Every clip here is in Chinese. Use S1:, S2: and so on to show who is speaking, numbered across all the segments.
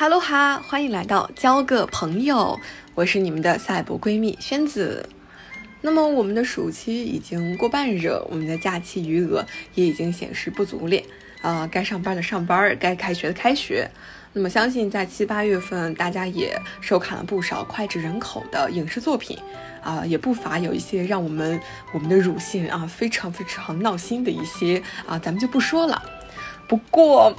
S1: 哈喽哈，欢迎来到交个朋友，我是你们的赛博闺蜜宣子。那么我们的暑期已经过半热，我们的假期余额也已经显示不足了啊，该上班的上班，该开学的开学。那么相信在七八月份，大家也收看了不少脍炙人口的影视作品啊，也不乏有一些让我们我们的乳腺啊非常非常闹心的一些啊，咱们就不说了。不过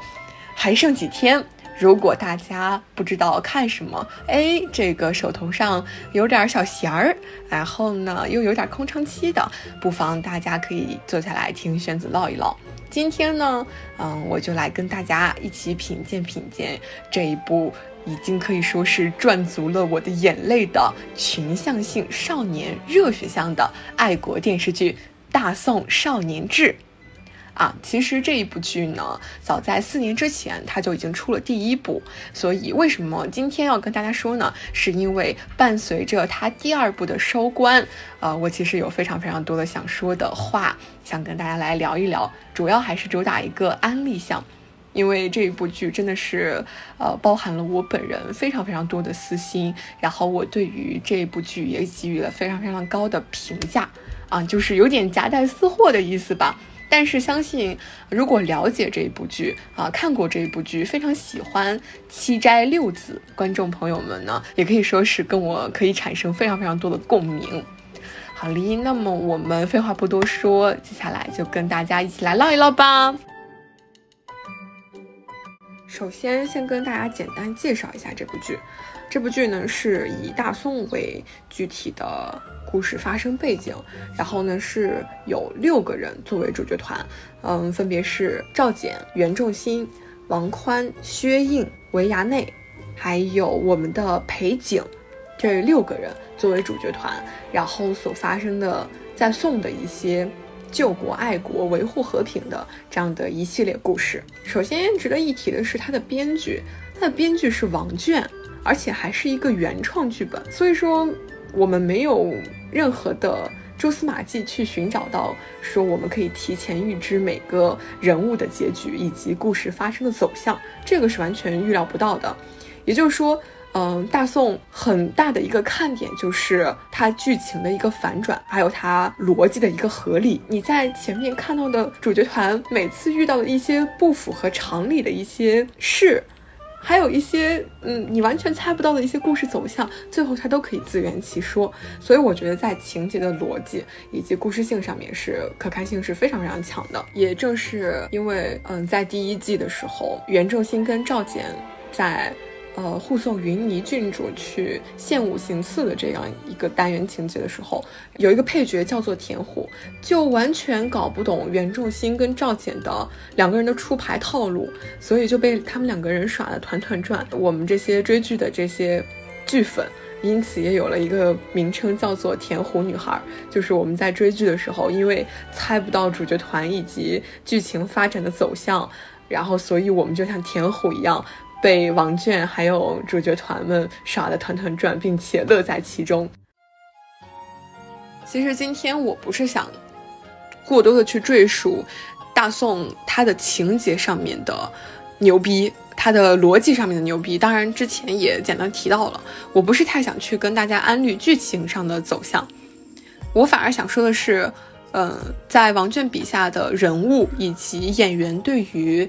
S1: 还剩几天。如果大家不知道看什么，哎，这个手头上有点小闲儿，然后呢又有点空窗期的，不妨大家可以坐下来听玄子唠一唠。今天呢，嗯，我就来跟大家一起品鉴品鉴这一部已经可以说是赚足了我的眼泪的群像性少年热血向的爱国电视剧《大宋少年志》。啊，其实这一部剧呢，早在四年之前，它就已经出了第一部。所以为什么今天要跟大家说呢？是因为伴随着它第二部的收官，呃，我其实有非常非常多的想说的话，想跟大家来聊一聊。主要还是主打一个安利项，因为这一部剧真的是，呃，包含了我本人非常非常多的私心，然后我对于这一部剧也给予了非常非常高的评价，啊，就是有点夹带私货的意思吧。但是相信，如果了解这一部剧啊，看过这一部剧，非常喜欢七斋六子观众朋友们呢，也可以说是跟我可以产生非常非常多的共鸣。好哩，那么我们废话不多说，接下来就跟大家一起来唠一唠吧。首先，先跟大家简单介绍一下这部剧。这部剧呢，是以大宋为具体的。故事发生背景，然后呢是有六个人作为主角团，嗯，分别是赵简、袁仲新、王宽、薛应、韦衙内，还有我们的裴景，这六个人作为主角团，然后所发生的在宋的一些救国爱国、维护和平的这样的一系列故事。首先值得一提的是他的编剧，他的编剧是王倦，而且还是一个原创剧本，所以说我们没有。任何的蛛丝马迹去寻找到，说我们可以提前预知每个人物的结局以及故事发生的走向，这个是完全预料不到的。也就是说，嗯，大宋很大的一个看点就是它剧情的一个反转，还有它逻辑的一个合理。你在前面看到的主角团每次遇到的一些不符合常理的一些事。还有一些，嗯，你完全猜不到的一些故事走向，最后它都可以自圆其说。所以我觉得在情节的逻辑以及故事性上面是可看性是非常非常强的。也正是因为，嗯，在第一季的时候，袁正新跟赵简在。呃，护送云霓郡主去献武行刺的这样一个单元情节的时候，有一个配角叫做田虎，就完全搞不懂袁仲新跟赵简的两个人的出牌套路，所以就被他们两个人耍的团团转。我们这些追剧的这些剧粉，因此也有了一个名称叫做“田虎女孩”，就是我们在追剧的时候，因为猜不到主角团以及剧情发展的走向，然后所以我们就像田虎一样。被王倦还有主角团们耍得团团转，并且乐在其中。其实今天我不是想过多的去赘述大宋它的情节上面的牛逼，它的逻辑上面的牛逼。当然之前也简单提到了，我不是太想去跟大家安利剧情上的走向，我反而想说的是，嗯，在王倦笔下的人物以及演员对于。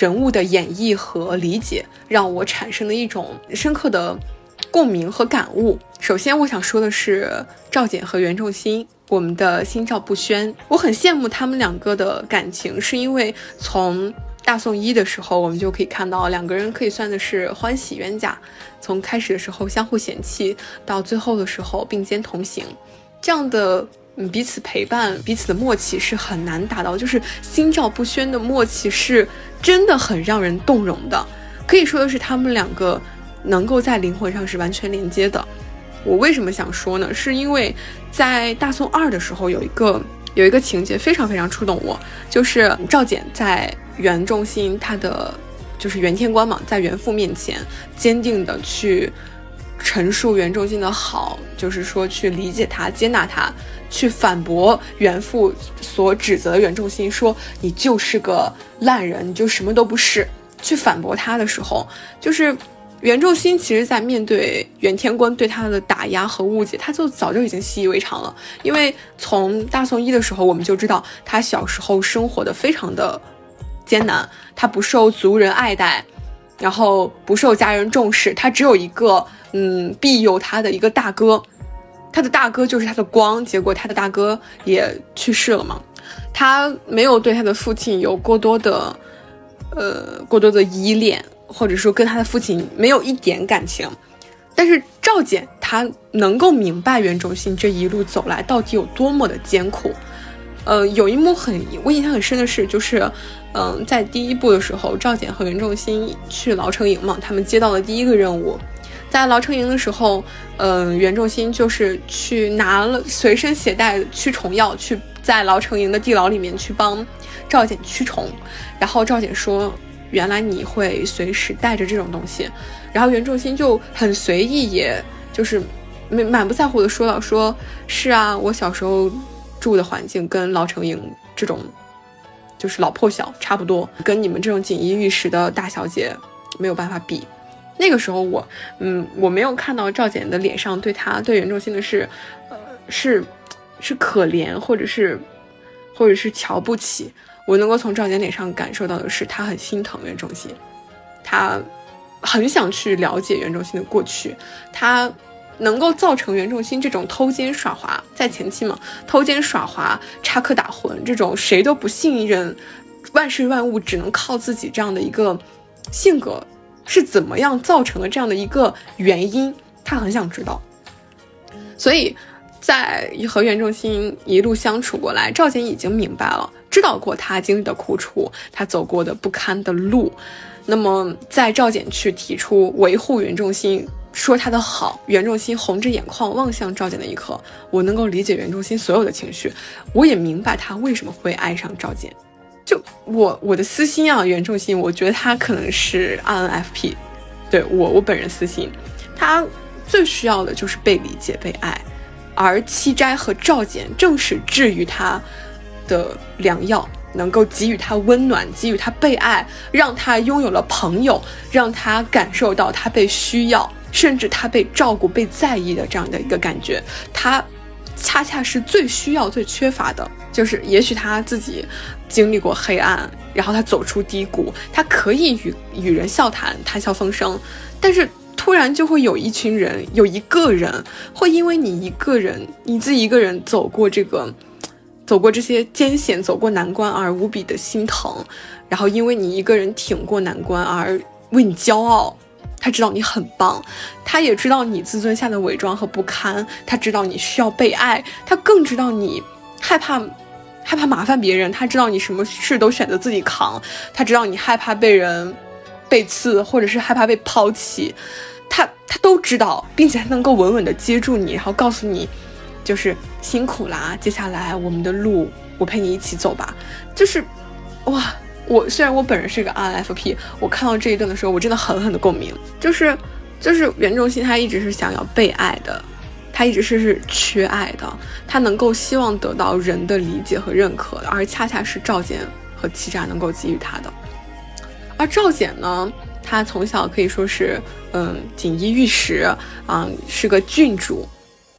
S1: 人物的演绎和理解，让我产生了一种深刻的共鸣和感悟。首先，我想说的是赵简和袁仲新，我们的心照不宣。我很羡慕他们两个的感情，是因为从大宋一的时候，我们就可以看到两个人可以算的是欢喜冤家。从开始的时候相互嫌弃，到最后的时候并肩同行，这样的。彼此陪伴，彼此的默契是很难达到，就是心照不宣的默契是真的很让人动容的。可以说的是，他们两个能够在灵魂上是完全连接的。我为什么想说呢？是因为在大宋二的时候，有一个有一个情节非常非常触动我，就是赵简在袁仲新他的就是袁天官嘛，在袁父面前坚定的去。陈述袁仲新的好，就是说去理解他、接纳他，去反驳袁父所指责的袁仲新，说你就是个烂人，你就什么都不是。去反驳他的时候，就是袁仲新其实，在面对袁天官对他的打压和误解，他就早就已经习以为常了。因为从大宋一的时候，我们就知道他小时候生活的非常的艰难，他不受族人爱戴，然后不受家人重视，他只有一个嗯庇佑他的一个大哥，他的大哥就是他的光。结果他的大哥也去世了嘛，他没有对他的父亲有过多的呃过多的依恋。或者说跟他的父亲没有一点感情，但是赵简他能够明白袁仲新这一路走来到底有多么的艰苦。呃，有一幕很我印象很深的是，就是嗯，在第一部的时候，赵简和袁仲新去牢城营嘛，他们接到了第一个任务，在牢城营的时候，嗯，袁仲新就是去拿了随身携带驱虫药，去在牢城营的地牢里面去帮赵简驱虫，然后赵简说。原来你会随时带着这种东西，然后袁仲新就很随意，也就是满满不在乎的说道：“说是啊，我小时候住的环境跟老城营这种就是老破小差不多，跟你们这种锦衣玉食的大小姐没有办法比。那个时候我，嗯，我没有看到赵简的脸上对他对袁仲新的是，呃，是是可怜，或者是或者是瞧不起。”我能够从赵简脸上感受到的是，他很心疼袁仲新，他很想去了解袁仲新的过去，他能够造成袁仲新这种偷奸耍滑，在前期嘛，偷奸耍滑、插科打诨这种谁都不信任、万事万物只能靠自己这样的一个性格是怎么样造成了这样的一个原因，他很想知道，所以在和袁仲新一路相处过来，赵简已经明白了。知道过他经历的苦楚，他走过的不堪的路，那么在赵简去提出维护袁仲新，说他的好，袁仲新红着眼眶望向赵简的一刻，我能够理解袁仲新所有的情绪，我也明白他为什么会爱上赵简。就我我的私心啊，原重心，我觉得他可能是 INFP，对我我本人私心，他最需要的就是被理解被爱，而七斋和赵简正是治愈他。的良药能够给予他温暖，给予他被爱，让他拥有了朋友，让他感受到他被需要，甚至他被照顾、被在意的这样的一个感觉。他恰恰是最需要、最缺乏的，就是也许他自己经历过黑暗，然后他走出低谷，他可以与与人笑谈、谈笑风生，但是突然就会有一群人，有一个人会因为你一个人，你自己一个人走过这个。走过这些艰险，走过难关而无比的心疼，然后因为你一个人挺过难关而为你骄傲。他知道你很棒，他也知道你自尊下的伪装和不堪，他知道你需要被爱，他更知道你害怕害怕麻烦别人，他知道你什么事都选择自己扛，他知道你害怕被人背刺或者是害怕被抛弃，他他都知道，并且他能够稳稳的接住你，然后告诉你。就是辛苦啦，接下来我们的路，我陪你一起走吧。就是，哇，我虽然我本人是个 INFP，我看到这一段的时候，我真的狠狠的共鸣。就是，就是袁仲新他一直是想要被爱的，他一直是是缺爱的，他能够希望得到人的理解和认可，而恰恰是赵简和欺诈能够给予他的。而赵简呢，他从小可以说是，嗯，锦衣玉食，啊，是个郡主。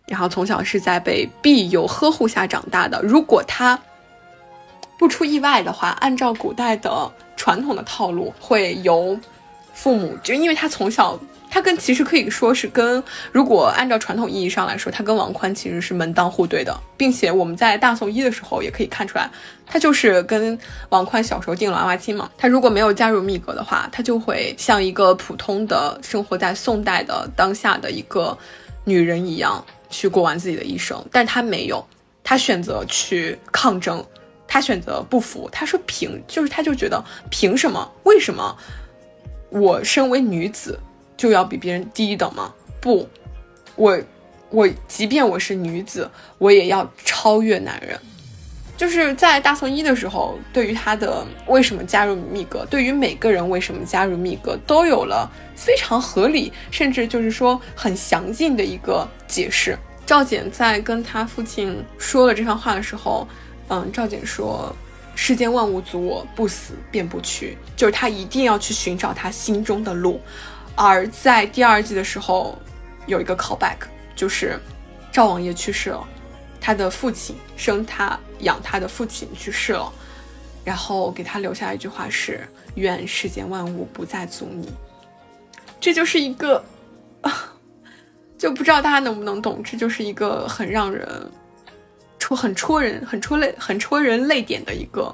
S1: 然后从小是在被庇佑呵护下长大的。如果他不出意外的话，按照古代的传统的套路，会由父母就因为他从小，他跟其实可以说是跟，如果按照传统意义上来说，他跟王宽其实是门当户对的，并且我们在大宋一的时候也可以看出来，他就是跟王宽小时候定了娃娃亲嘛。他如果没有加入密阁的话，他就会像一个普通的生活在宋代的当下的一个女人一样。去过完自己的一生，但他没有，他选择去抗争，他选择不服。他说凭，就是他就觉得凭什么？为什么我身为女子就要比别人低一等吗？不，我我即便我是女子，我也要超越男人。就是在大宋一的时候，对于他的为什么加入密阁，对于每个人为什么加入密阁，都有了非常合理，甚至就是说很详尽的一个解释。赵简在跟他父亲说了这番话的时候，嗯，赵简说：“世间万物阻我，不死便不屈。”就是他一定要去寻找他心中的路，而在第二季的时候，有一个 callback，就是赵王爷去世了，他的父亲生他养他的父亲去世了，然后给他留下一句话是“愿世间万物不再阻你”，这就是一个，就不知道大家能不能懂，这就是一个很让人戳、很戳人、很戳泪、很戳人泪点的一个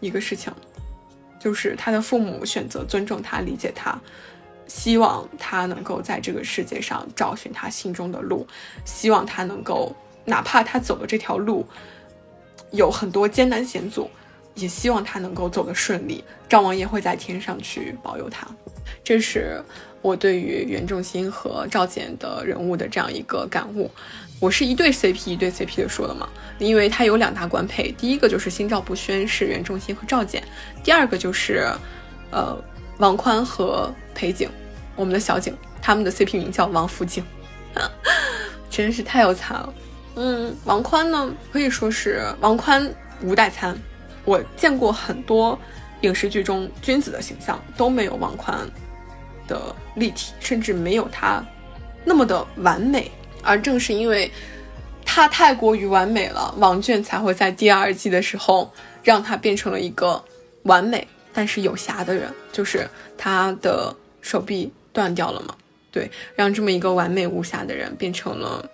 S1: 一个事情，就是他的父母选择尊重他、理解他。希望他能够在这个世界上找寻他心中的路，希望他能够，哪怕他走的这条路有很多艰难险阻，也希望他能够走得顺利。赵王爷会在天上去保佑他。这是我对于袁仲新和赵简的人物的这样一个感悟。我是一对 CP 一对 CP 的说的嘛，因为他有两大官配，第一个就是心照不宣是袁仲新和赵简，第二个就是，呃。王宽和裴景，我们的小景，他们的 CP 名叫王府景，真是太有才了。嗯，王宽呢，可以说是王宽无代餐。我见过很多影视剧中君子的形象都没有王宽的立体，甚至没有他那么的完美。而正是因为他太过于完美了，王倦才会在第二季的时候让他变成了一个完美。但是有瑕的人，就是他的手臂断掉了嘛？对，让这么一个完美无瑕的人变成了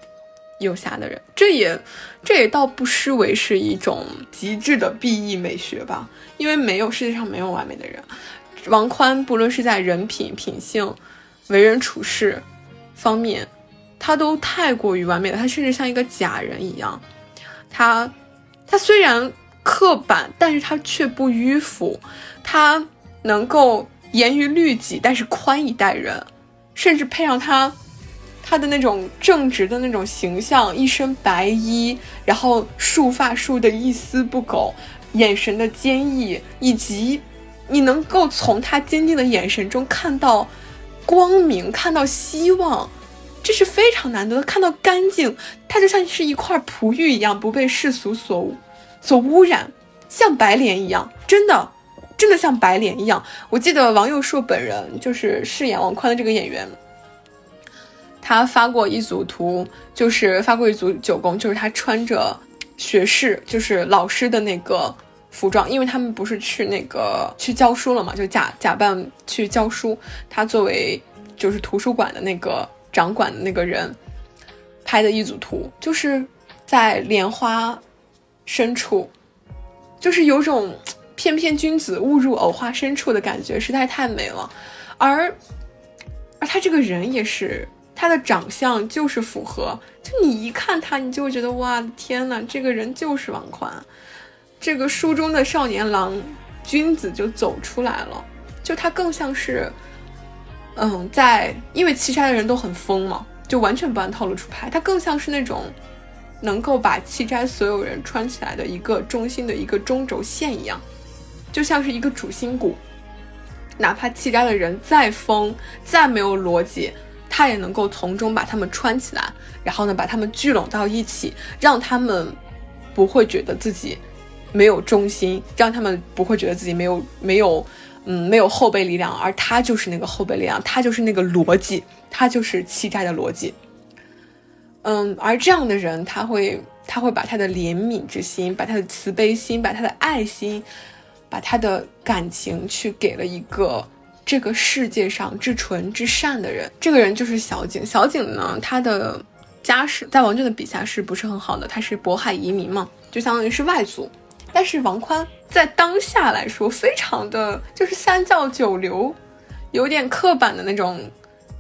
S1: 有瑕的人，这也这也倒不失为是一种极致的 B E 美学吧。因为没有世界上没有完美的人，王宽不论是在人品、品性、为人处事方面，他都太过于完美了。他甚至像一个假人一样，他他虽然。刻板，但是他却不迂腐，他能够严于律己，但是宽以待人，甚至配上他，他的那种正直的那种形象，一身白衣，然后束发束的一丝不苟，眼神的坚毅，以及你能够从他坚定的眼神中看到光明，看到希望，这是非常难得的。看到干净，它就像是一块璞玉一样，不被世俗所。所污染，像白莲一样，真的，真的像白莲一样。我记得王佑硕本人就是饰演王宽的这个演员，他发过一组图，就是发过一组九宫，就是他穿着学士，就是老师的那个服装，因为他们不是去那个去教书了嘛，就假假扮去教书。他作为就是图书馆的那个掌管的那个人拍的一组图，就是在莲花。深处，就是有种翩翩君子误入藕花深处的感觉，实在太美了。而，而他这个人也是，他的长相就是符合，就你一看他，你就会觉得哇天呐，这个人就是王宽，这个书中的少年郎君子就走出来了。就他更像是，嗯，在因为七杀的人都很疯嘛，就完全不按套路出牌，他更像是那种。能够把七斋所有人穿起来的一个中心的一个中轴线一样，就像是一个主心骨。哪怕七斋的人再疯、再没有逻辑，他也能够从中把他们穿起来，然后呢，把他们聚拢到一起，让他们不会觉得自己没有中心，让他们不会觉得自己没有没有嗯没有后备力量，而他就是那个后备力量，他就是那个逻辑，他就是七斋的逻辑。嗯，而这样的人，他会，他会把他的怜悯之心，把他的慈悲心，把他的爱心，把他的感情，去给了一个这个世界上至纯至善的人。这个人就是小景。小景呢，他的家世在王俊的笔下是不是很好的？他是渤海移民嘛，就相当于是外族。但是王宽在当下来说，非常的就是三教九流，有点刻板的那种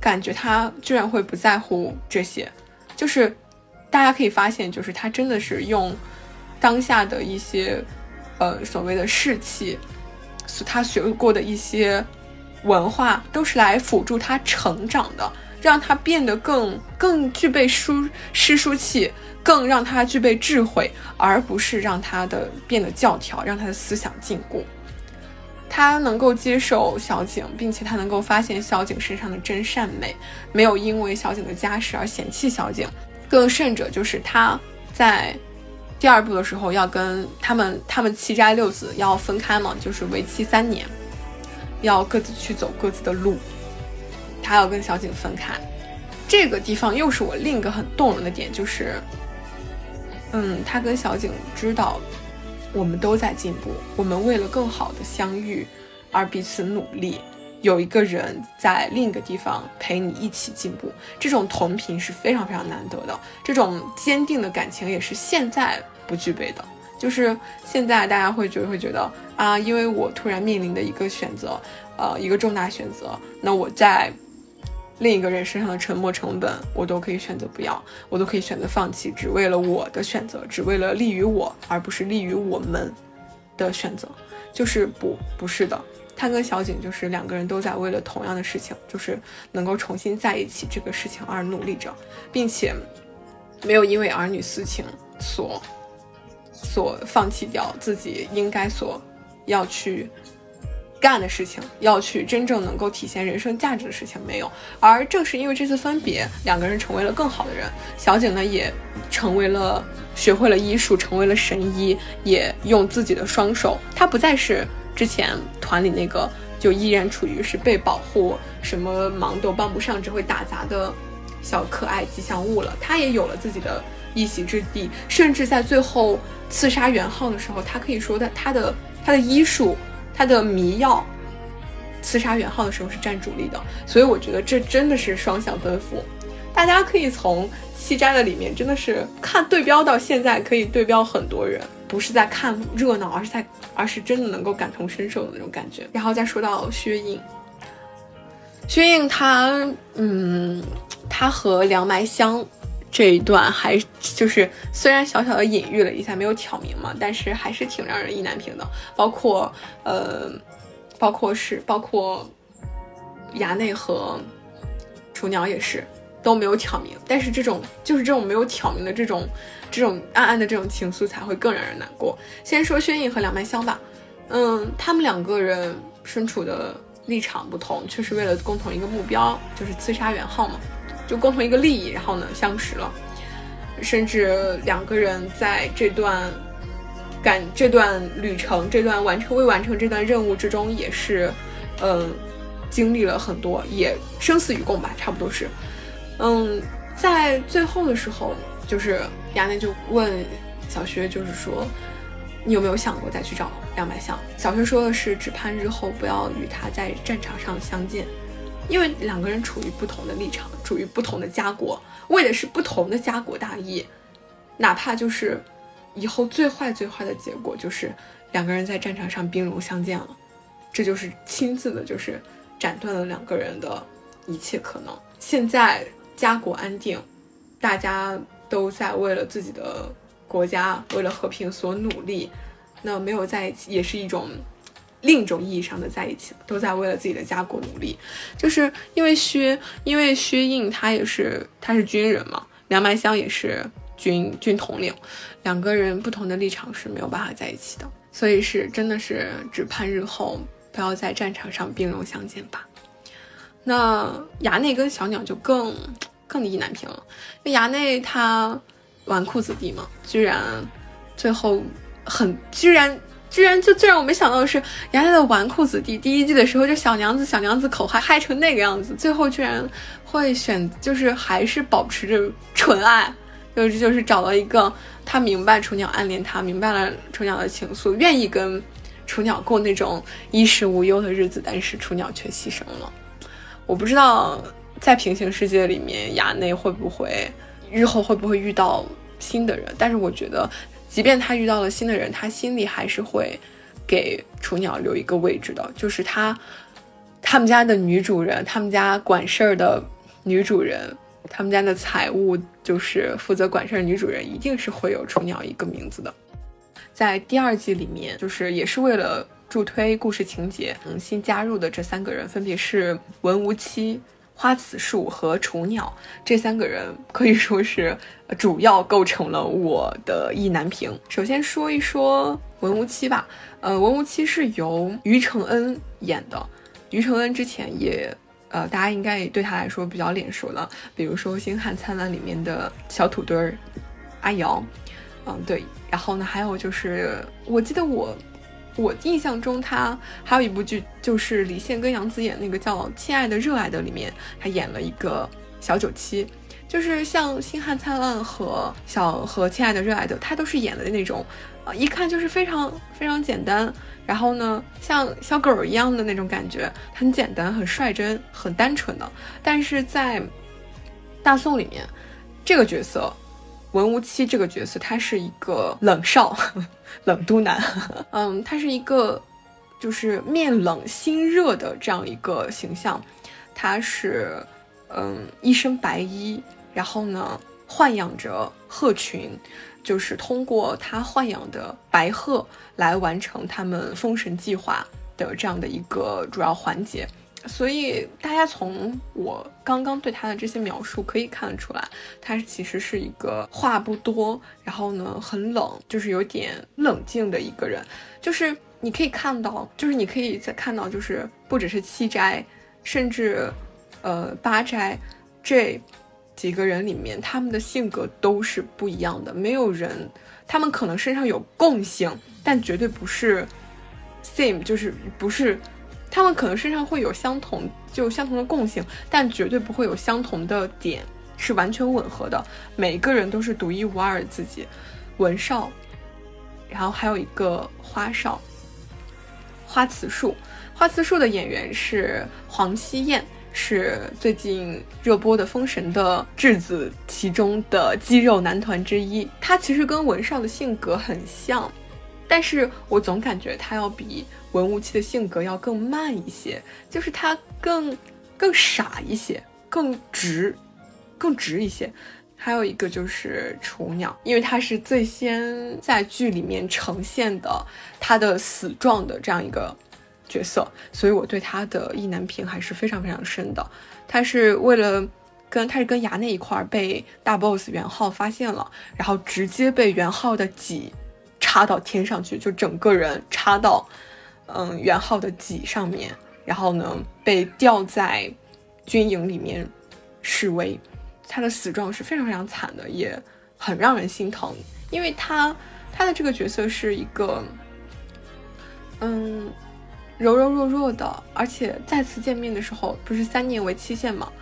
S1: 感觉。他居然会不在乎这些。就是，大家可以发现，就是他真的是用当下的一些，呃，所谓的士气，他学过的一些文化，都是来辅助他成长的，让他变得更更具备书诗书气，更让他具备智慧，而不是让他的变得教条，让他的思想禁锢。他能够接受小景，并且他能够发现小景身上的真善美，没有因为小景的家世而嫌弃小景。更甚者，就是他在第二部的时候要跟他们他们七斋六子要分开嘛，就是为期三年，要各自去走各自的路。他要跟小景分开。这个地方又是我另一个很动人的点，就是，嗯，他跟小景知道，我们都在进步，我们为了更好的相遇而彼此努力。有一个人在另一个地方陪你一起进步，这种同频是非常非常难得的。这种坚定的感情也是现在不具备的。就是现在大家会觉得会觉得啊，因为我突然面临的一个选择，呃，一个重大选择，那我在另一个人身上的沉没成本，我都可以选择不要，我都可以选择放弃，只为了我的选择，只为了利于我，而不是利于我们的选择。就是不不是的。他跟小景就是两个人都在为了同样的事情，就是能够重新在一起这个事情而努力着，并且没有因为儿女私情所所放弃掉自己应该所要去干的事情，要去真正能够体现人生价值的事情没有。而正是因为这次分别，两个人成为了更好的人。小景呢，也成为了学会了医术，成为了神医，也用自己的双手，他不再是。之前团里那个就依然处于是被保护，什么忙都帮不上，只会打杂的小可爱吉祥物了。他也有了自己的一席之地，甚至在最后刺杀元昊的时候，他可以说他他的他的医术，他的迷药，刺杀元昊的时候是占主力的。所以我觉得这真的是双向奔赴。大家可以从西斋的里面真的是看对标到现在，可以对标很多人。不是在看热闹，而是在，而是真的能够感同身受的那种感觉。然后再说到薛印，薛印他，嗯，他和梁埋香这一段还就是虽然小小的隐喻了一下，没有挑明嘛，但是还是挺让人意难平的。包括呃，包括是包括衙内和雏鸟也是都没有挑明，但是这种就是这种没有挑明的这种。这种暗暗的这种情愫才会更让人难过。先说薛颖和梁麦香吧，嗯，他们两个人身处的立场不同，却是为了共同一个目标，就是刺杀元昊嘛，就共同一个利益，然后呢相识了，甚至两个人在这段感这段旅程、这段完成未完成这段任务之中，也是，嗯，经历了很多，也生死与共吧，差不多是，嗯，在最后的时候。就是衙内就问小薛，就是说，你有没有想过再去找梁白相？小薛说的是，只盼日后不要与他在战场上相见，因为两个人处于不同的立场，处于不同的家国，为的是不同的家国大义。哪怕就是以后最坏最坏的结果，就是两个人在战场上兵戎相见了，这就是亲自的，就是斩断了两个人的一切可能。现在家国安定，大家。都在为了自己的国家，为了和平所努力，那没有在一起也是一种另一种意义上的在一起，都在为了自己的家国努力。就是因为薛，因为薛印他也是他是军人嘛，梁麦香也是军军统领，两个人不同的立场是没有办法在一起的，所以是真的是只盼日后不要在战场上兵戎相见吧。那衙内跟小鸟就更。更意难平了。那衙内他纨绔子弟嘛，居然最后很居然居然就最让我没想到的是，衙内的纨绔子弟第一季的时候就小娘子小娘子口嗨嗨成那个样子，最后居然会选就是还是保持着纯爱，就是就是找到一个他明白雏鸟暗恋他，明白了雏鸟的情愫，愿意跟雏鸟过那种衣食无忧的日子，但是雏鸟却牺牲了。我不知道。在平行世界里面，衙内会不会日后会不会遇到新的人？但是我觉得，即便他遇到了新的人，他心里还是会给雏鸟留一个位置的。就是他，他们家的女主人，他们家管事儿的女主人，他们家的财务就是负责管事儿女主人，一定是会有雏鸟一个名字的。在第二季里面，就是也是为了助推故事情节，嗯，新加入的这三个人分别是文无期。花子树和雏鸟这三个人可以说是主要构成了我的意难平。首先说一说文无期吧，呃，文无期是由于承恩演的。于承恩之前也，呃，大家应该也对他来说比较脸熟了，比如说《星汉灿烂》里面的小土堆儿阿瑶，嗯，对。然后呢，还有就是，我记得我我印象中他还有一部剧，就是李现跟杨紫演那个叫《亲爱的热爱的》里面，他演了一个小九七。就是像《星汉灿烂》和小和《亲爱的热爱的》，他都是演的那种，啊，一看就是非常非常简单。然后呢，像小狗一样的那种感觉，很简单、很率真、很单纯的。但是在大宋里面，这个角色文无期这个角色，他是一个冷少、冷都男。嗯，他是一个就是面冷心热的这样一个形象。他是嗯一身白衣，然后呢豢养着鹤群。就是通过他豢养的白鹤来完成他们封神计划的这样的一个主要环节，所以大家从我刚刚对他的这些描述可以看得出来，他其实是一个话不多，然后呢很冷，就是有点冷静的一个人。就是你可以看到，就是你可以再看到，就是不只是七斋，甚至呃八斋这。几个人里面，他们的性格都是不一样的。没有人，他们可能身上有共性，但绝对不是 same，就是不是。他们可能身上会有相同，就相同的共性，但绝对不会有相同的点是完全吻合的。每一个人都是独一无二的自己。文少，然后还有一个花少，花瓷树。花瓷树的演员是黄希燕。是最近热播的《封神》的质子其中的肌肉男团之一。他其实跟文少的性格很像，但是我总感觉他要比文无期的性格要更慢一些，就是他更更傻一些，更直，更直一些。还有一个就是雏鸟，因为他是最先在剧里面呈现的他的死状的这样一个。角色，所以我对他的意难平还是非常非常深的。他是为了跟他是跟衙内一块被大 boss 元昊发现了，然后直接被元昊的戟插到天上去，就整个人插到嗯元昊的戟上面，然后呢被吊在军营里面示威。他的死状是非常非常惨的，也很让人心疼，因为他他的这个角色是一个嗯。柔柔弱弱的，而且再次见面的时候，不是三年为期限吗？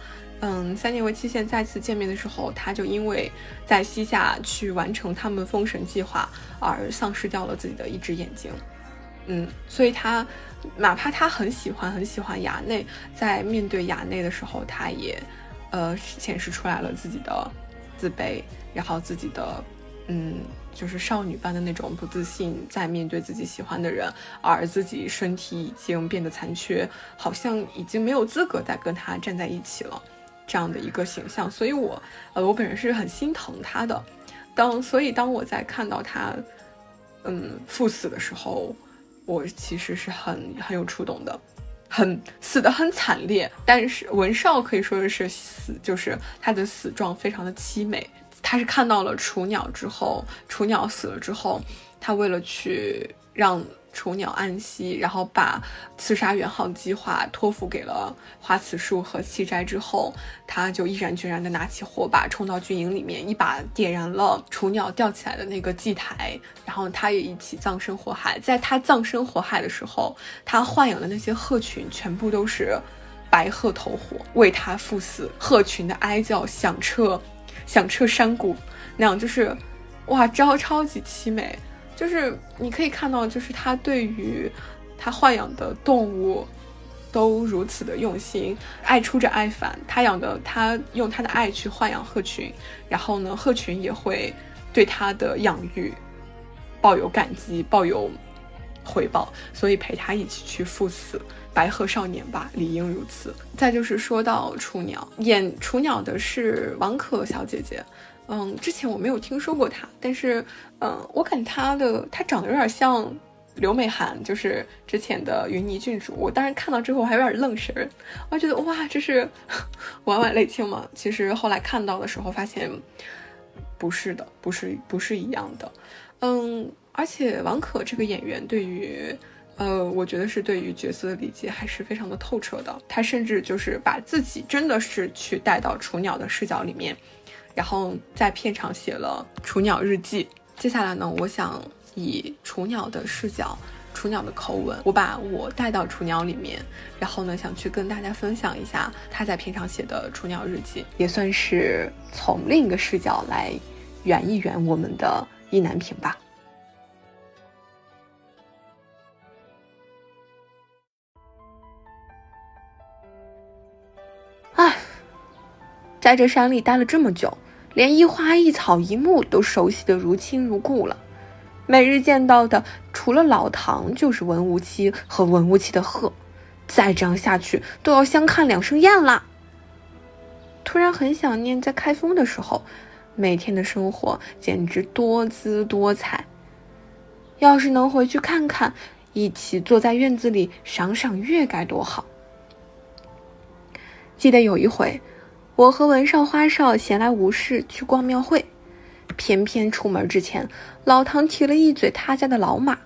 S1: 嗯，三年为期限，再次见面的时候，他就因为在西夏去完成他们封神计划而丧失掉了自己的一只眼睛。嗯，所以他哪怕他很喜欢很喜欢衙内，在面对衙内的时候，他也呃显示出来了自己的自卑，然后自己的嗯。就是少女般的那种不自信，在面对自己喜欢的人，而自己身体已经变得残缺，好像已经没有资格再跟他站在一起了，这样的一个形象。所以，我呃，我本人是很心疼他的。当所以当我在看到他，嗯，赴死的时候，我其实是很很有触动的，很死的很惨烈。但是文少可以说是死，就是他的死状非常的凄美。他是看到了雏鸟之后，雏鸟死了之后，他为了去让雏鸟安息，然后把刺杀元昊的计划托付给了花瓷树和七斋之后，他就毅然决然的拿起火把冲到军营里面，一把点燃了雏鸟吊起来的那个祭台，然后他也一起葬身火海。在他葬身火海的时候，他豢养的那些鹤群全部都是白鹤投火，为他赴死。鹤群的哀叫响彻。响彻山谷，那样就是，哇，超超级凄美。就是你可以看到，就是他对于他豢养的动物都如此的用心，爱出者爱返。他养的，他用他的爱去豢养鹤群，然后呢，鹤群也会对他的养育抱有感激，抱有回报，所以陪他一起去赴死。白鹤少年吧，理应如此。再就是说到雏鸟，演雏鸟的是王可小姐姐。嗯，之前我没有听说过他，但是，嗯，我感觉他的他长得有点像刘美涵，就是之前的云霓郡主。我当时看到之后我还有点愣神儿，我觉得哇，这是 婉婉泪清吗？其实后来看到的时候发现不是的，不是不是一样的。嗯，而且王可这个演员对于。呃，我觉得是对于角色的理解还是非常的透彻的。他甚至就是把自己真的是去带到雏鸟的视角里面，然后在片场写了《雏鸟日记》。接下来呢，我想以雏鸟的视角雏鸟的口吻，我把我带到雏鸟里面，然后呢，想去跟大家分享一下他在片场写的雏鸟日记，也算是从另一个视角来圆一圆我们的意难平吧。唉，在这山里待了这么久，连一花一草一木都熟悉的如亲如故了。每日见到的，除了老唐，就是文无期和文无期的鹤。再这样下去，都要相看两生厌了。突然很想念在开封的时候，每天的生活简直多姿多彩。要是能回去看看，一起坐在院子里赏赏月，该多好。记得有一回，我和文少、花少闲来无事去逛庙会。偏偏出门之前，老唐提了一嘴他家的老马，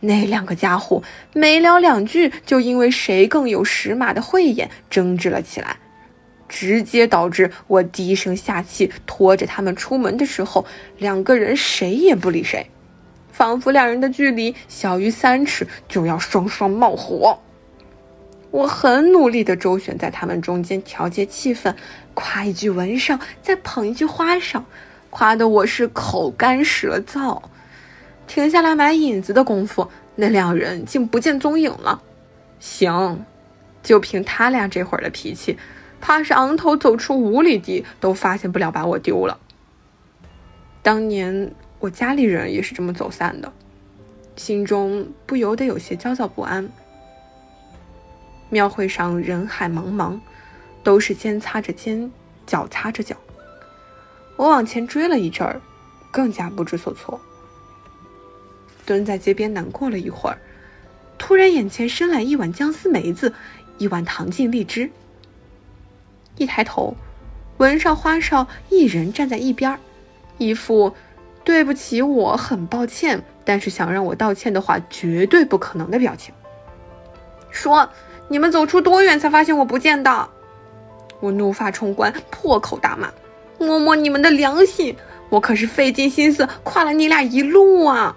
S1: 那两个家伙没聊两句，就因为谁更有识马的慧眼争执了起来，直接导致我低声下气拖着他们出门的时候，两个人谁也不理谁，仿佛两人的距离小于三尺就要双双冒火。我很努力地周旋在他们中间调节气氛，夸一句文少，再捧一句花少。夸的我是口干舌燥，停下来买引子的功夫，那两人竟不见踪影了。行，就凭他俩这会儿的脾气，怕是昂头走出五里地都发现不了把我丢了。当年我家里人也是这么走散的，心中不由得有些焦躁不安。庙会上人海茫茫，都是肩擦着肩，脚擦着脚。我往前追了一阵儿，更加不知所措。蹲在街边难过了一会儿，突然眼前伸来一碗姜丝梅子，一碗糖净荔枝。一抬头，文少、花少一人站在一边，一副“对不起，我很抱歉，但是想让我道歉的话绝对不可能”的表情。说：“你们走出多远才发现我不见的？”我怒发冲冠，破口大骂。摸摸你们的良心，我可是费尽心思夸了你俩一路啊！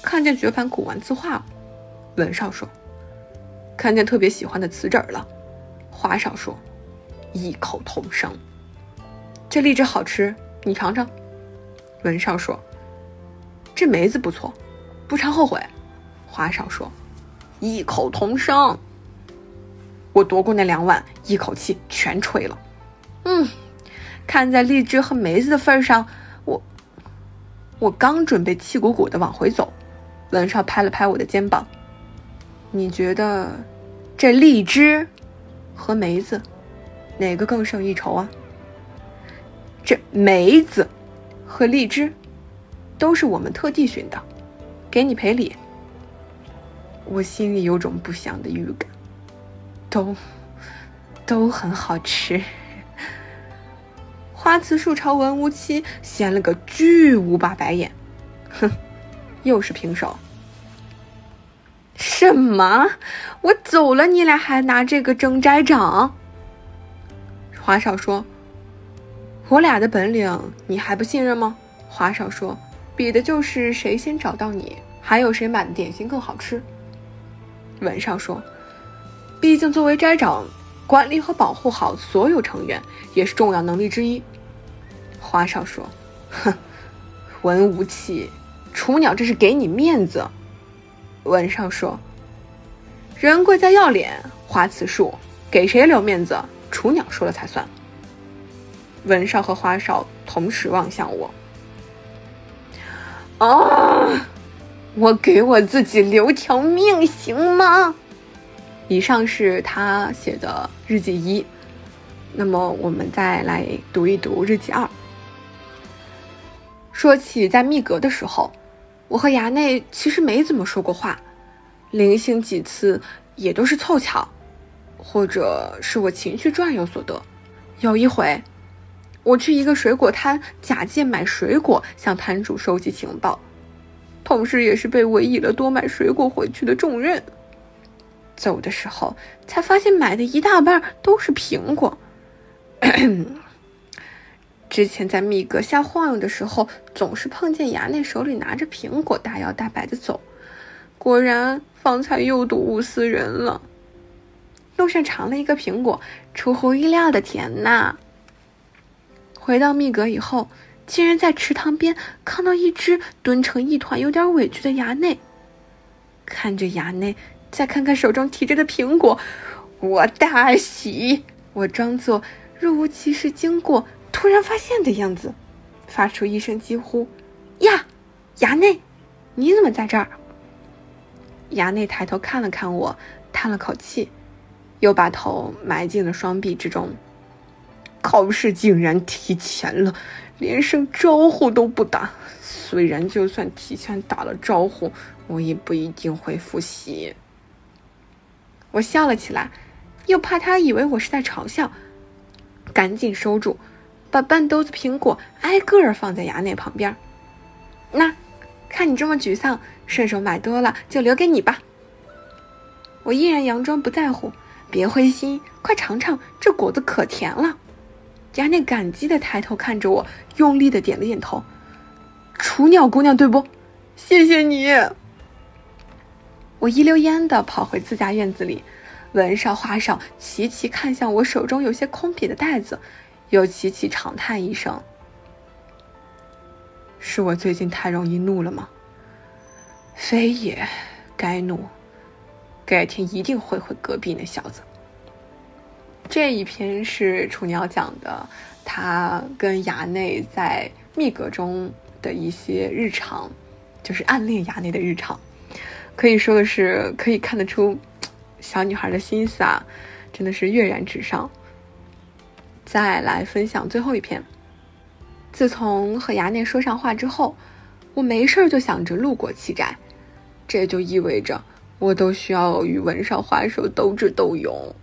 S1: 看见绝版古玩字画了，文少说；看见特别喜欢的瓷枕了，华少说，异口同声。这荔枝好吃，你尝尝。文少说：“这梅子不错，不尝后悔。”华少说：“异口同声。”我夺过那两碗，一口气全吹了。嗯，看在荔枝和梅子的份上，我我刚准备气鼓鼓的往回走，文少拍了拍我的肩膀。你觉得这荔枝和梅子哪个更胜一筹啊？这梅子和荔枝都是我们特地寻的，给你赔礼。我心里有种不祥的预感，都都很好吃。花瓷树朝文无期掀了个巨无霸白眼，哼，又是平手。什么？我走了，你俩还拿这个争斋长？华少说：“我俩的本领你还不信任吗？”华少说：“比的就是谁先找到你，还有谁买的点心更好吃。”文少说：“毕竟作为斋长，管理和保护好所有成员也是重要能力之一。”花少说：“哼，文无期，雏鸟这是给你面子。”文少说：“人贵在要脸，花此树给谁留面子，雏鸟说了才算。”文少和花少同时望向我。啊！我给我自己留条命行吗？以上是他写的日记一，那么我们再来读一读日记二。说起在密阁的时候，我和衙内其实没怎么说过话，零星几次也都是凑巧，或者是我情绪转悠所得。有一回，我去一个水果摊，假借买水果向摊主收集情报，同时也是被委以了多买水果回去的重任。走的时候才发现买的一大半都是苹果。之前在密阁瞎晃悠的时候，总是碰见衙内手里拿着苹果，大摇大摆的走。果然，方才又睹物思人了。路上尝了一个苹果，出乎意料的甜呐。回到密阁以后，竟然在池塘边看到一只蹲成一团、有点委屈的衙内。看着衙内，再看看手中提着的苹果，我大喜。我装作若无其事经过。突然发现的样子，发出一声惊呼：“呀，衙内，你怎么在这儿？”衙内抬头看了看我，叹了口气，又把头埋进了双臂之中。考试竟然提前了，连声招呼都不打。虽然就算提前打了招呼，我也不一定会复习。我笑了起来，又怕他以为我是在嘲笑，赶紧收住。把半兜子苹果挨个儿放在衙内旁边，那，看你这么沮丧，顺手买多了就留给你吧。我依然佯装不在乎，别灰心，快尝尝，这果子可甜了。衙内感激的抬头看着我，用力的点了点头。雏鸟姑娘，对不？谢谢你。我一溜烟的跑回自家院子里，文少花少齐齐看向我手中有些空瘪的袋子。又齐齐长叹一声：“是我最近太容易怒了吗？非也，该怒，改天一定会回隔壁那小子。”这一篇是楚鸟讲的，他跟衙内在密阁中的一些日常，就是暗恋衙内的日常，可以说的是可以看得出小女孩的心思啊，真的是跃然纸上。再来分享最后一篇。自从和衙内说上话之后，我没事就想着路过七宅，这就意味着我都需要与文少花手斗智斗勇。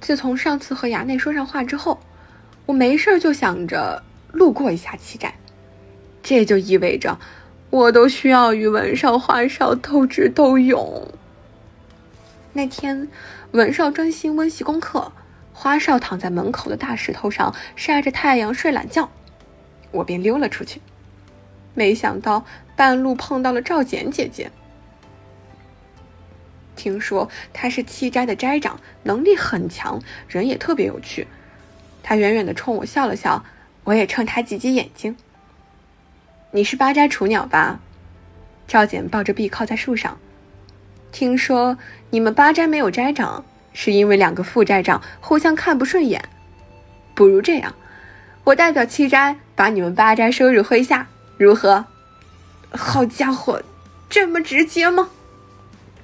S1: 自从上次和衙内说上话之后，我没事就想着路过一下七宅，这就意味着我都需要与文少花少斗智斗勇。那天，文少专心温习功课。花少躺在门口的大石头上晒着太阳睡懒觉，我便溜了出去。没想到半路碰到了赵简姐姐。听说他是七斋的斋长，能力很强，人也特别有趣。他远远的冲我笑了笑，我也冲他挤挤眼睛。你是八斋雏鸟吧？赵简抱着臂靠在树上。听说你们八斋没有斋长。是因为两个副斋长互相看不顺眼，不如这样，我代表七斋把你们八斋收入麾下，如何？好家伙，这么直接吗？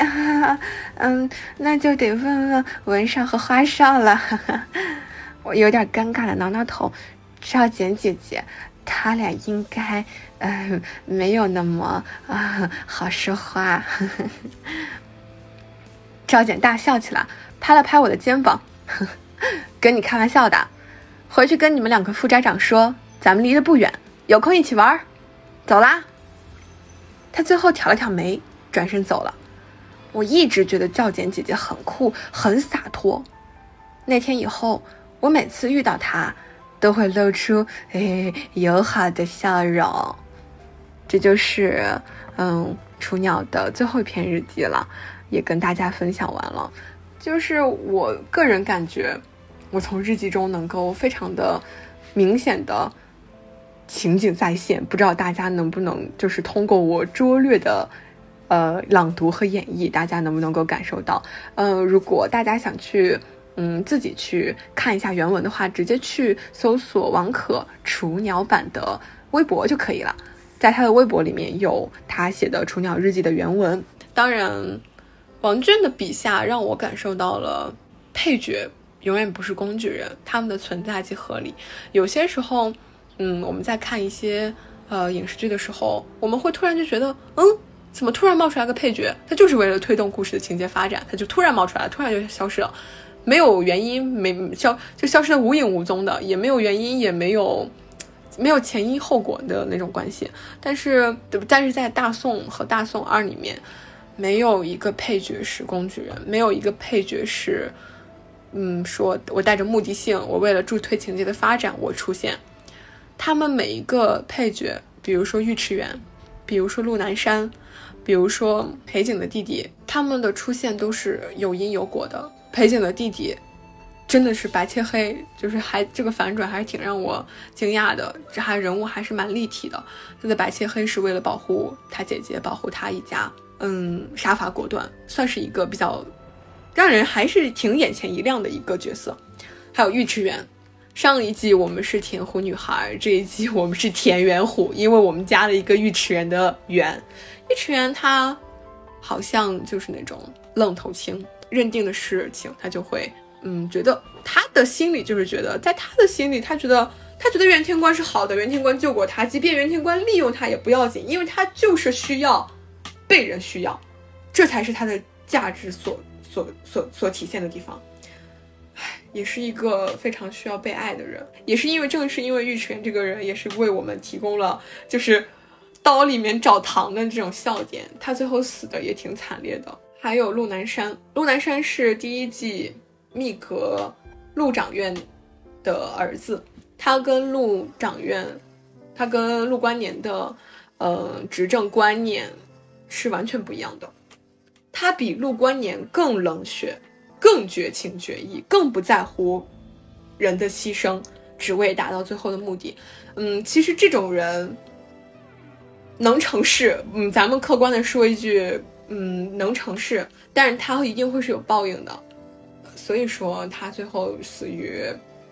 S1: 啊，嗯，那就得问问文少和花少了。我有点尴尬的挠挠头，赵简姐姐，他俩应该，嗯，没有那么啊好说话。赵简大笑起来。拍了拍我的肩膀，跟你开玩笑的。回去跟你们两个副斋长说，咱们离得不远，有空一起玩。走啦。他最后挑了挑眉，转身走了。我一直觉得教简姐姐很酷，很洒脱。那天以后，我每次遇到她，都会露出诶友好的笑容。这就是嗯雏鸟的最后一篇日记了，也跟大家分享完了。就是我个人感觉，我从日记中能够非常的明显的情景再现，不知道大家能不能就是通过我拙劣的呃朗读和演绎，大家能不能够感受到？呃，如果大家想去嗯自己去看一下原文的话，直接去搜索王可雏鸟版的微博就可以了，在他的微博里面有他写的雏鸟日记的原文，当然。王俊的笔下让我感受到了配角永远不是工具人，他们的存在即合理。有些时候，嗯，我们在看一些呃影视剧的时候，我们会突然就觉得，嗯，怎么突然冒出来个配角？他就是为了推动故事的情节发展，他就突然冒出来，突然就消失了，没有原因，没消就消失的无影无踪的，也没有原因，也没有没有前因后果的那种关系。但是，但是在大宋和大宋二里面。没有一个配角是工具人，没有一个配角是嗯，说我带着目的性，我为了助推情节的发展，我出现。他们每一个配角，比如说尉迟元，比如说陆南山，比如说裴景的弟弟，他们的出现都是有因有果的。裴景的弟弟真的是白切黑，就是还这个反转还是挺让我惊讶的，这还人物还是蛮立体的。他的白切黑是为了保护他姐姐，保护他一家，嗯，杀伐果断，算是一个比较让人还是挺眼前一亮的一个角色。还有尉迟元。上一季我们是田虎女孩，这一季我们是田园虎，因为我们加了一个尉迟元的元。尉迟元他好像就是那种愣头青，认定的事情他就会，嗯，觉得他的心里就是觉得，在他的心里，他觉得他觉得袁天官是好的，袁天官救过他，即便袁天官利用他也不要紧，因为他就是需要被人需要，这才是他的价值所所所所体现的地方。唉也是一个非常需要被爱的人，也是因为正是因为玉泉这个人，也是为我们提供了就是刀里面找糖的这种笑点。他最后死的也挺惨烈的。还有陆南山，陆南山是第一季密阁陆长院的儿子，他跟陆长院，他跟陆观年的呃执政观念是完全不一样的，他比陆观年更冷血。更绝情绝义，更不在乎人的牺牲，只为达到最后的目的。嗯，其实这种人能成事，嗯，咱们客观的说一句，嗯，能成事，但是他一定会是有报应的。所以说他最后死于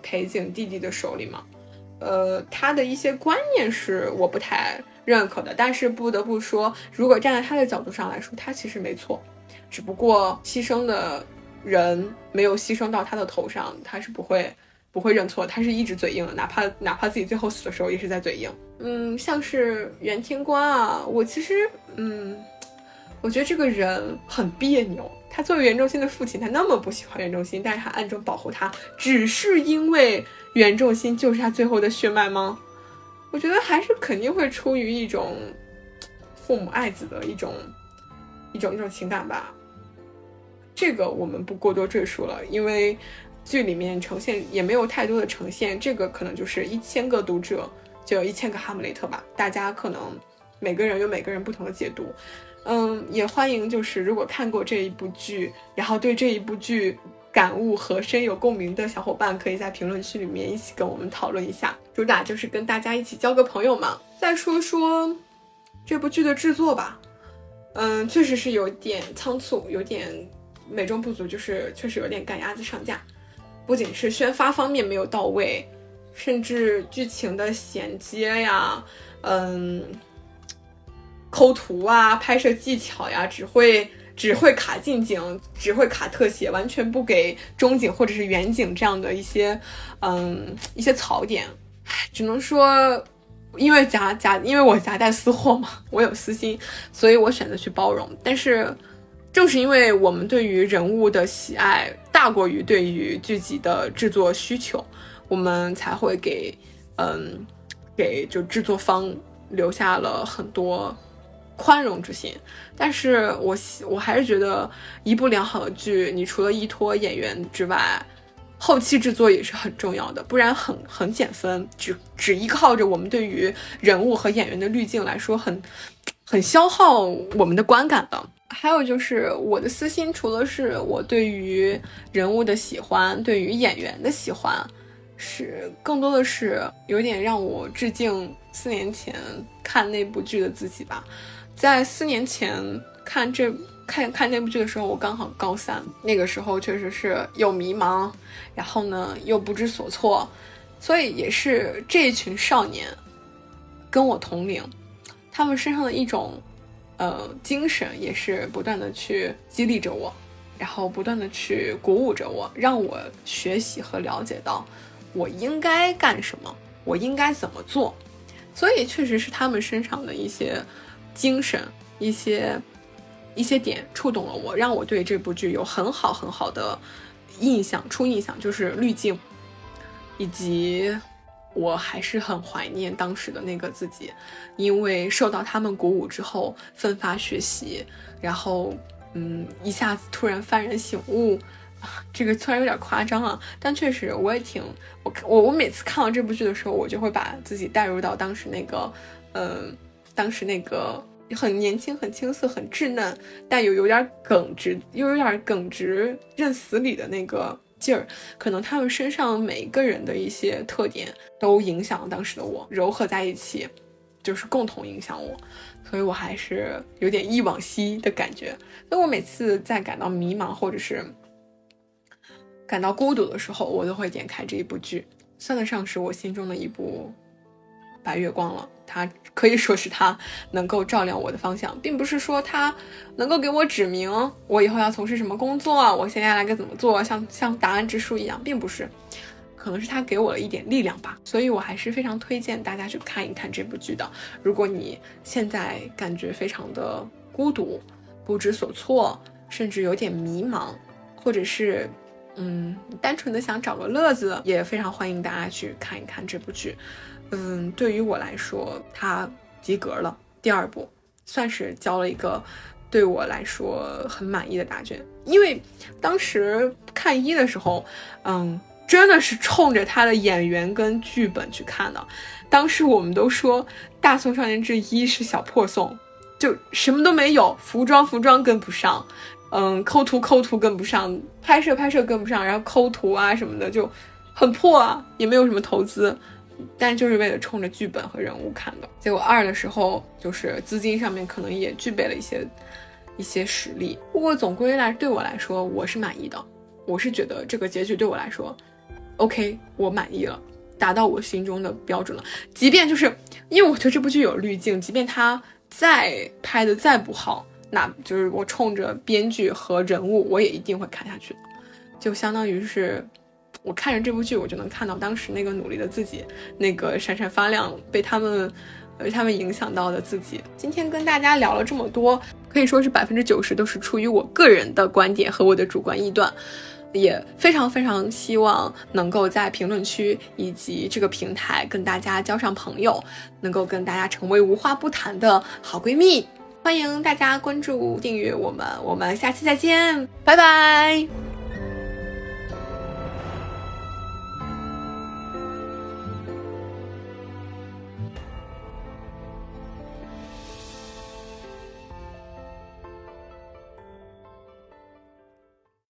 S1: 裴景弟弟的手里嘛。呃，他的一些观念是我不太认可的，但是不得不说，如果站在他的角度上来说，他其实没错，只不过牺牲的。人没有牺牲到他的头上，他是不会不会认错，他是一直嘴硬的，哪怕哪怕自己最后死的时候也是在嘴硬。嗯，像是袁天官啊，我其实嗯，我觉得这个人很别扭。他作为袁仲新的父亲，他那么不喜欢袁仲新，但是他暗中保护他，只是因为袁仲新就是他最后的血脉吗？我觉得还是肯定会出于一种父母爱子的一种一种一种情感吧。这个我们不过多赘述了，因为剧里面呈现也没有太多的呈现。这个可能就是一千个读者就有一千个哈姆雷特吧，大家可能每个人有每个人不同的解读。嗯，也欢迎就是如果看过这一部剧，然后对这一部剧感悟和深有共鸣的小伙伴，可以在评论区里面一起跟我们讨论一下。主打就是跟大家一起交个朋友嘛。再说说这部剧的制作吧，嗯，确实是有点 仓促，有点。美中不足，就是确实有点赶鸭子上架，不仅是宣发方面没有到位，甚至剧情的衔接呀，嗯，抠图啊，拍摄技巧呀，只会只会卡近景，只会卡特写，完全不给中景或者是远景这样的一些，嗯，一些槽点。只能说，因为夹夹，因为我夹带私货嘛，我有私心，所以我选择去包容，但是。正是因为我们对于人物的喜爱大过于对于剧集的制作需求，我们才会给，嗯，给就制作方留下了很多宽容之心。但是我我还是觉得，一部良好的剧，你除了依托演员之外，后期制作也是很重要的，不然很很减分。只只依靠着我们对于人物和演员的滤镜来说，很很消耗我们的观感的。还有就是我的私心，除了是我对于人物的喜欢，对于演员的喜欢，是更多的是有点让我致敬四年前看那部剧的自己吧。在四年前看这看看那部剧的时候，我刚好高三，那个时候确实是又迷茫，然后呢又不知所措，所以也是这一群少年跟我同龄，他们身上的一种。呃，精神也是不断的去激励着我，然后不断的去鼓舞着我，让我学习和了解到我应该干什么，我应该怎么做。所以确实是他们身上的一些精神、一些一些点触动了我，让我对这部剧有很好很好的印象、初印象，就是滤镜以及。我还是很怀念当时的那个自己，因为受到他们鼓舞之后，奋发学习，然后，嗯，一下子突然幡然醒悟，这个虽然有点夸张啊，但确实我也挺我我我每次看到这部剧的时候，我就会把自己带入到当时那个，嗯，当时那个很年轻、很青涩、很稚嫩，但又有点耿直，又有点耿直认死理的那个劲儿。可能他们身上每一个人的一些特点都影响了当时的我，糅合在一起，就是共同影响我。所以我还是有点忆往昔的感觉。那我每次在感到迷茫或者是。感到孤独的时候，我都会点开这一部剧，算得上是我心中的一部白月光了。它可以说是它能够照亮我的方向，并不是说它能够给我指明我以后要从事什么工作，我接下来该怎么做，像像答案之书一样，并不是，可能是它给我了一点力量吧。所以我还是非常推荐大家去看一看这部剧的。如果你现在感觉非常的孤独、不知所措，甚至有点迷茫，或者是。嗯，单纯的想找个乐子，也非常欢迎大家去看一看这部剧。嗯，对于我来说，它及格了。第二部算是交了一个对我来说很满意的答卷。因为当时看一的时候，嗯，真的是冲着他的演员跟剧本去看的。当时我们都说《大宋少年志一》是小破宋，就什么都没有，服装服装跟不上。嗯，抠图抠图跟不上，拍摄拍摄跟不上，然后抠图啊什么的就很破啊，也没有什么投资，但就是为了冲着剧本和人物看的。结果二的时候，就是资金上面可能也具备了一些一些实力。不过总归来对我来说，我是满意的。我是觉得这个结局对我来说，OK，我满意了，达到我心中的标准了。即便就是因为我觉得这部剧有滤镜，即便它再拍的再不好。那就是我冲着编剧和人物，我也一定会看下去的。就相当于是，我看着这部剧，我就能看到当时那个努力的自己，那个闪闪发亮、被他们、被他们影响到的自己。今天跟大家聊了这么多，可以说是百分之九十都是出于我个人的观点和我的主观臆断，也非常非常希望能够在评论区以及这个平台跟大家交上朋友，能够跟大家成为无话不谈的好闺蜜。欢迎大家关注、订阅我们，我们下期再见，拜拜。